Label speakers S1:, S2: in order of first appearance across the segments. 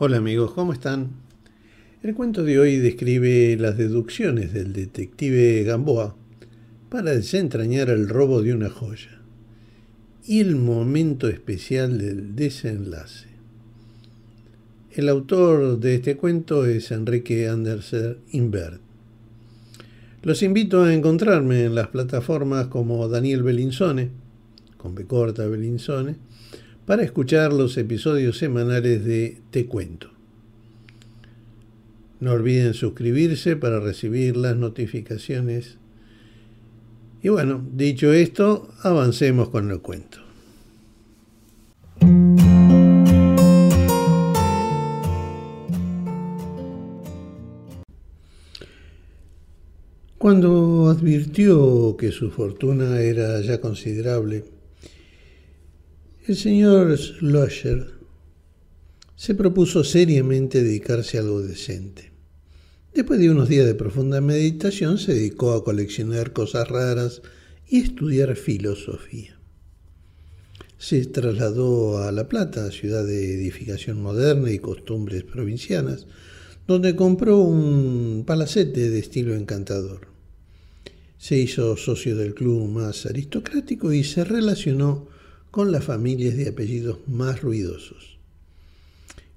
S1: Hola amigos, ¿cómo están? El cuento de hoy describe las deducciones del detective Gamboa para desentrañar el robo de una joya y el momento especial del desenlace. El autor de este cuento es Enrique Andersen Invert. Los invito a encontrarme en las plataformas como Daniel Bellinzone, con B corta Bellinzone, para escuchar los episodios semanales de Te Cuento. No olviden suscribirse para recibir las notificaciones. Y bueno, dicho esto, avancemos con el cuento. Cuando advirtió que su fortuna era ya considerable, el señor Schlosser se propuso seriamente dedicarse a algo decente. Después de unos días de profunda meditación, se dedicó a coleccionar cosas raras y estudiar filosofía. Se trasladó a La Plata, ciudad de edificación moderna y costumbres provincianas, donde compró un palacete de estilo encantador. Se hizo socio del club más aristocrático y se relacionó con las familias de apellidos más ruidosos.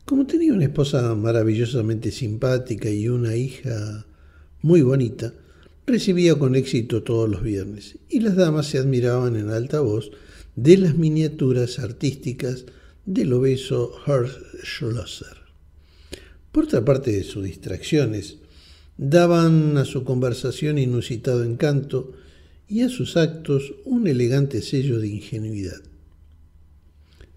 S1: Como tenía una esposa maravillosamente simpática y una hija muy bonita, recibía con éxito todos los viernes y las damas se admiraban en alta voz de las miniaturas artísticas del obeso Horst Schlosser. Por otra parte de sus distracciones, daban a su conversación inusitado encanto y a sus actos un elegante sello de ingenuidad.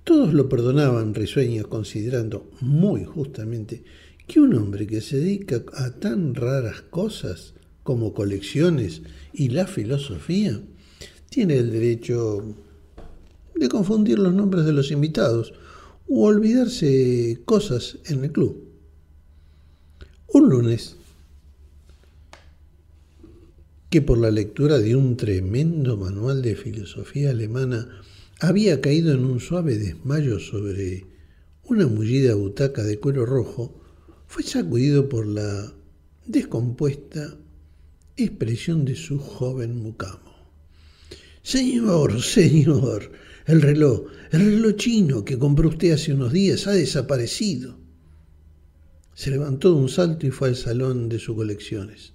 S1: Todos lo perdonaban risueños, considerando muy justamente que un hombre que se dedica a tan raras cosas como colecciones y la filosofía tiene el derecho de confundir los nombres de los invitados u olvidarse cosas en el club. Un lunes, que por la lectura de un tremendo manual de filosofía alemana había caído en un suave desmayo sobre una mullida butaca de cuero rojo, fue sacudido por la descompuesta expresión de su joven mucamo. Señor, señor, el reloj, el reloj chino que compró usted hace unos días ha desaparecido. Se levantó de un salto y fue al salón de sus colecciones.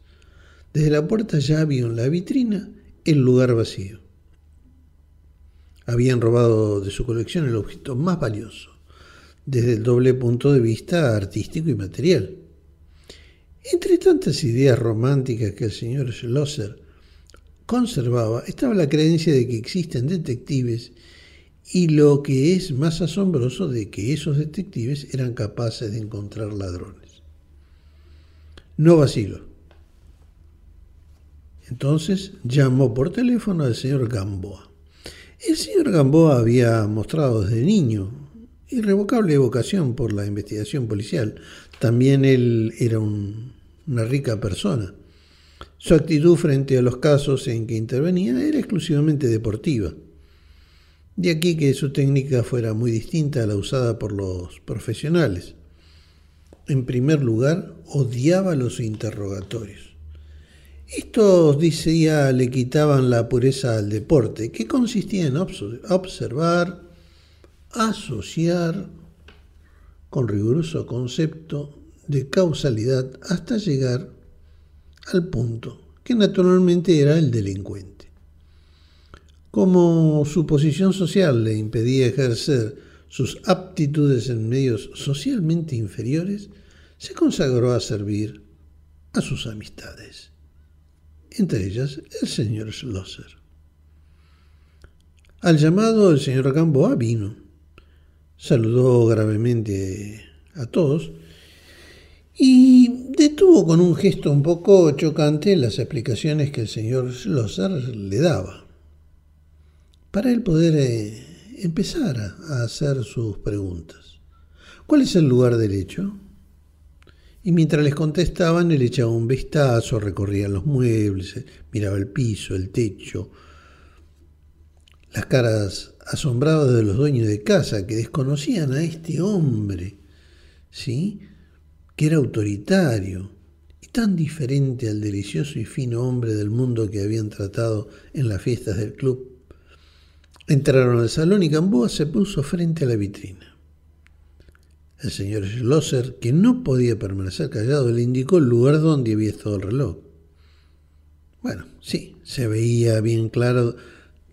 S1: Desde la puerta ya vio en la vitrina el lugar vacío habían robado de su colección el objeto más valioso, desde el doble punto de vista artístico y material. Entre tantas ideas románticas que el señor Schlosser conservaba estaba la creencia de que existen detectives y lo que es más asombroso de que esos detectives eran capaces de encontrar ladrones. No vacilo. Entonces llamó por teléfono al señor Gamboa. El señor Gamboa había mostrado desde niño irrevocable vocación por la investigación policial. También él era una rica persona. Su actitud frente a los casos en que intervenía era exclusivamente deportiva. De aquí que su técnica fuera muy distinta a la usada por los profesionales. En primer lugar, odiaba los interrogatorios. Estos, decía, le quitaban la pureza al deporte, que consistía en observar, asociar con riguroso concepto de causalidad hasta llegar al punto, que naturalmente era el delincuente. Como su posición social le impedía ejercer sus aptitudes en medios socialmente inferiores, se consagró a servir a sus amistades entre ellas el señor Schlosser. Al llamado el señor Gamboa vino, saludó gravemente a todos y detuvo con un gesto un poco chocante las explicaciones que el señor Schlosser le daba, para él poder eh, empezar a hacer sus preguntas. ¿Cuál es el lugar del hecho? Y mientras les contestaban, él echaba un vistazo, recorría los muebles, miraba el piso, el techo, las caras asombradas de los dueños de casa que desconocían a este hombre ¿sí? Que era autoritario y tan diferente al delicioso y fino hombre del mundo que habían tratado en las fiestas del club. Entraron al salón y Gamboa se puso frente a la vitrina. El señor Schlosser, que no podía permanecer callado, le indicó el lugar donde había estado el reloj. Bueno, sí, se veía bien claro,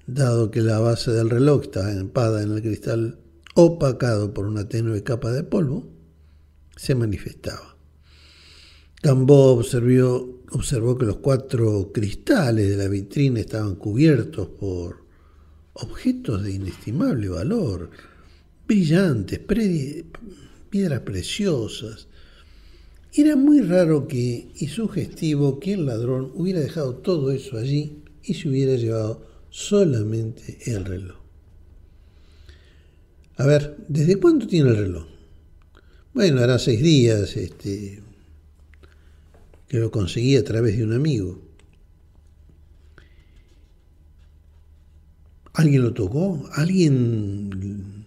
S1: dado que la base del reloj estaba empada en el cristal opacado por una tenue capa de polvo, se manifestaba. Gamboa observó, observó que los cuatro cristales de la vitrina estaban cubiertos por objetos de inestimable valor, brillantes, piedras preciosas. Era muy raro que, y sugestivo que el ladrón hubiera dejado todo eso allí y se hubiera llevado solamente el reloj. A ver, ¿desde cuándo tiene el reloj? Bueno, hará seis días este, que lo conseguí a través de un amigo. ¿Alguien lo tocó? ¿Alguien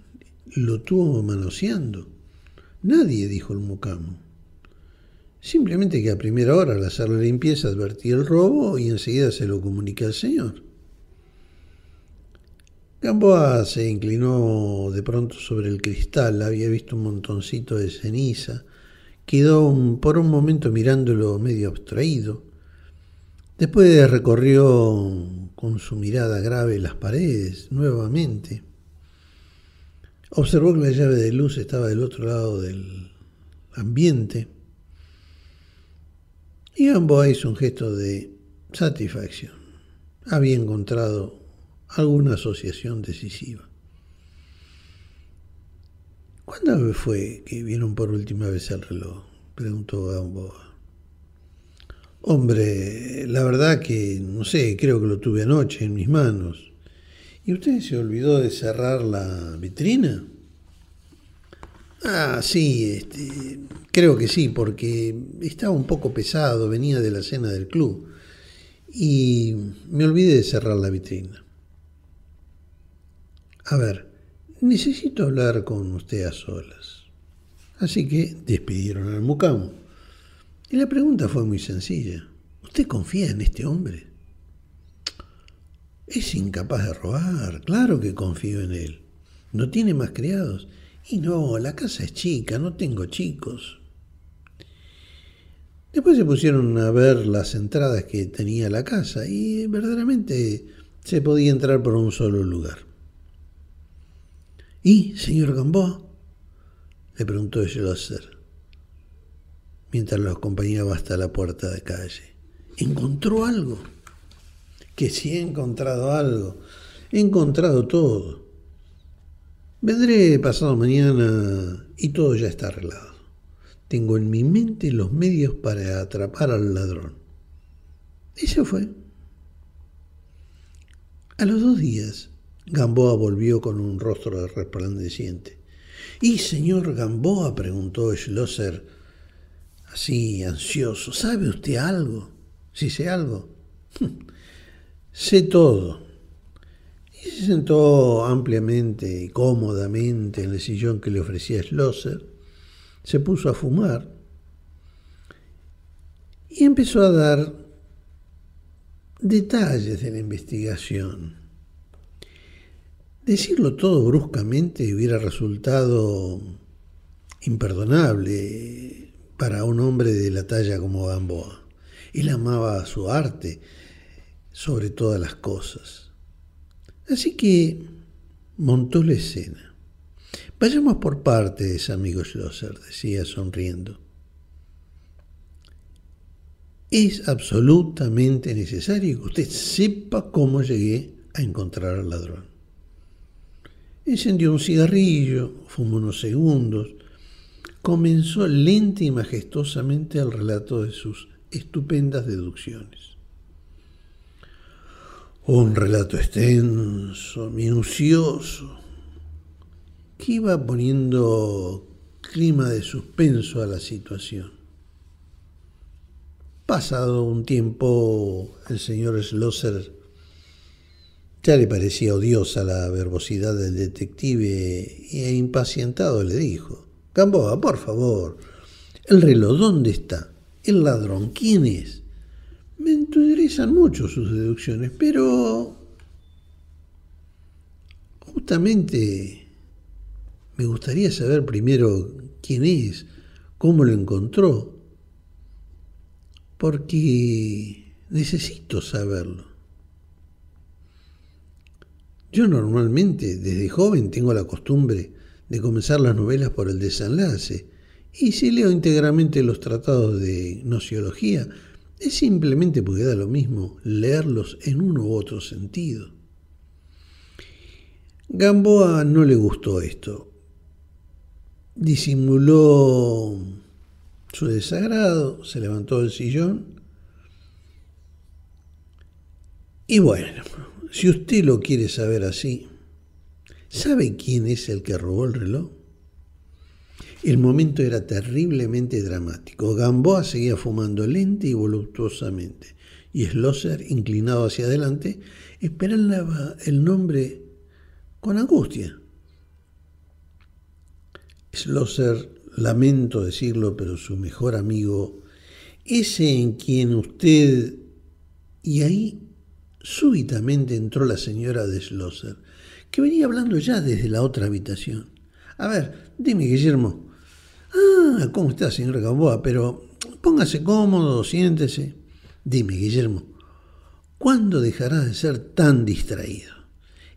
S1: lo tuvo manoseando? Nadie, dijo el mucamo. Simplemente que a primera hora al hacer la limpieza advertí el robo y enseguida se lo comuniqué al señor. Gamboa se inclinó de pronto sobre el cristal, había visto un montoncito de ceniza, quedó por un momento mirándolo medio abstraído. Después recorrió con su mirada grave las paredes nuevamente. Observó que la llave de luz estaba del otro lado del ambiente. Y Gamboa hizo un gesto de satisfacción. Había encontrado alguna asociación decisiva. ¿Cuándo fue que vieron por última vez el reloj? preguntó Gamboa. Hombre, la verdad que no sé, creo que lo tuve anoche en mis manos. ¿Y usted se olvidó de cerrar la vitrina? Ah, sí, este, creo que sí, porque estaba un poco pesado, venía de la cena del club y me olvidé de cerrar la vitrina. A ver, necesito hablar con usted a solas. Así que despidieron al mucamo. Y la pregunta fue muy sencilla. ¿Usted confía en este hombre? Es incapaz de robar, claro que confío en él. No tiene más criados. Y no, la casa es chica, no tengo chicos. Después se pusieron a ver las entradas que tenía la casa y verdaderamente se podía entrar por un solo lugar. ¿Y, señor Gamboa? le preguntó Schlosser, mientras lo acompañaba hasta la puerta de calle. ¿Encontró algo? Que si he encontrado algo, he encontrado todo. Vendré pasado mañana y todo ya está arreglado. Tengo en mi mente los medios para atrapar al ladrón. Y se fue. A los dos días, Gamboa volvió con un rostro resplandeciente. ¿Y señor Gamboa? preguntó Schlosser, así ansioso. ¿Sabe usted algo? Si sé algo. Sé todo. Y se sentó ampliamente y cómodamente en el sillón que le ofrecía Schlosser, se puso a fumar y empezó a dar detalles de la investigación. Decirlo todo bruscamente hubiera resultado imperdonable para un hombre de la talla como Gamboa. Él amaba su arte, sobre todas las cosas. Así que montó la escena. Vayamos por partes, amigo Schlosser, decía sonriendo. Es absolutamente necesario que usted sepa cómo llegué a encontrar al ladrón. Encendió un cigarrillo, fumó unos segundos, comenzó lenta y majestuosamente el relato de sus estupendas deducciones. Un relato extenso, minucioso, que iba poniendo clima de suspenso a la situación. Pasado un tiempo, el señor Schlosser ya le parecía odiosa la verbosidad del detective e impacientado le dijo, Gamboa, por favor. El reloj, ¿dónde está? El ladrón, ¿quién es? Me interesan mucho sus deducciones, pero justamente me gustaría saber primero quién es, cómo lo encontró, porque necesito saberlo. Yo normalmente, desde joven, tengo la costumbre de comenzar las novelas por el desenlace, y si leo íntegramente los tratados de nociología, es simplemente porque da lo mismo leerlos en uno u otro sentido. Gamboa no le gustó esto. Disimuló su desagrado, se levantó del sillón y bueno, si usted lo quiere saber así, ¿sabe quién es el que robó el reloj? El momento era terriblemente dramático. Gamboa seguía fumando lente y voluptuosamente, y Schlosser, inclinado hacia adelante, esperaba el nombre con angustia. Schlosser, lamento decirlo, pero su mejor amigo, ese en quien usted... Y ahí súbitamente entró la señora de Schlosser, que venía hablando ya desde la otra habitación. A ver, dime, Guillermo, Ah, ¿cómo está, señor Gamboa? Pero póngase cómodo, siéntese. Dime, Guillermo, ¿cuándo dejarás de ser tan distraído?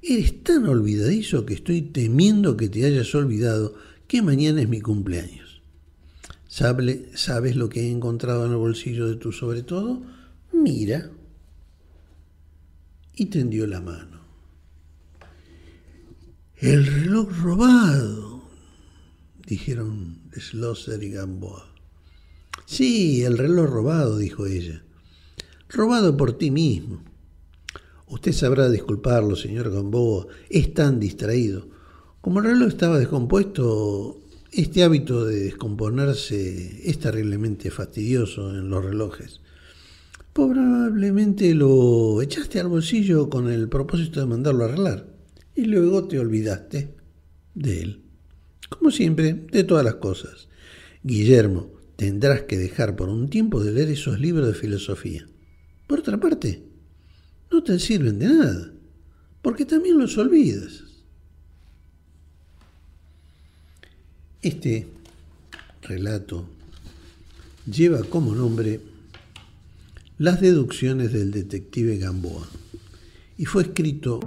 S1: Eres tan olvidadizo que estoy temiendo que te hayas olvidado que mañana es mi cumpleaños. ¿Sabes lo que he encontrado en el bolsillo de tu sobre todo? Mira. Y tendió la mano. El reloj robado dijeron Schlosser y Gamboa. Sí, el reloj robado, dijo ella. Robado por ti mismo. Usted sabrá disculparlo, señor Gamboa, es tan distraído. Como el reloj estaba descompuesto, este hábito de descomponerse es terriblemente fastidioso en los relojes. Probablemente lo echaste al bolsillo con el propósito de mandarlo a arreglar y luego te olvidaste de él. Como siempre, de todas las cosas. Guillermo, tendrás que dejar por un tiempo de leer esos libros de filosofía. Por otra parte, no te sirven de nada, porque también los olvidas. Este relato lleva como nombre Las deducciones del detective Gamboa y fue escrito